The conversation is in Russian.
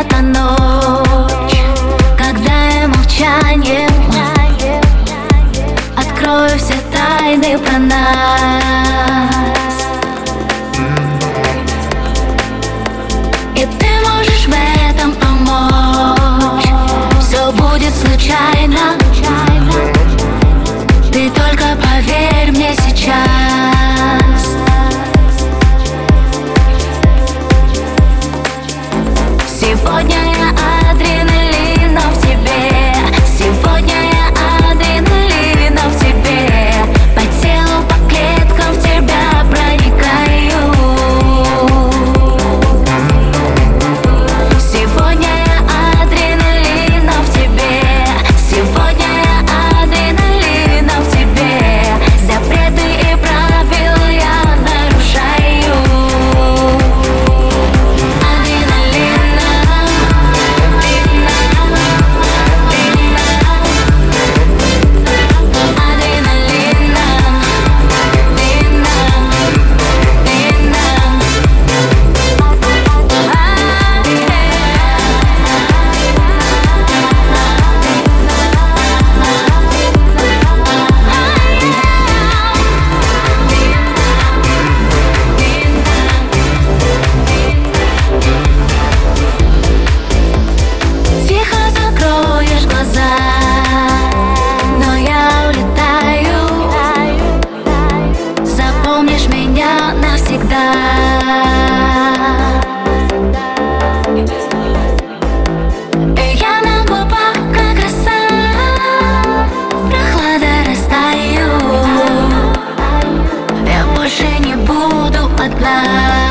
Эта ночь Когда я молчанием Открою все тайны про нас. nada.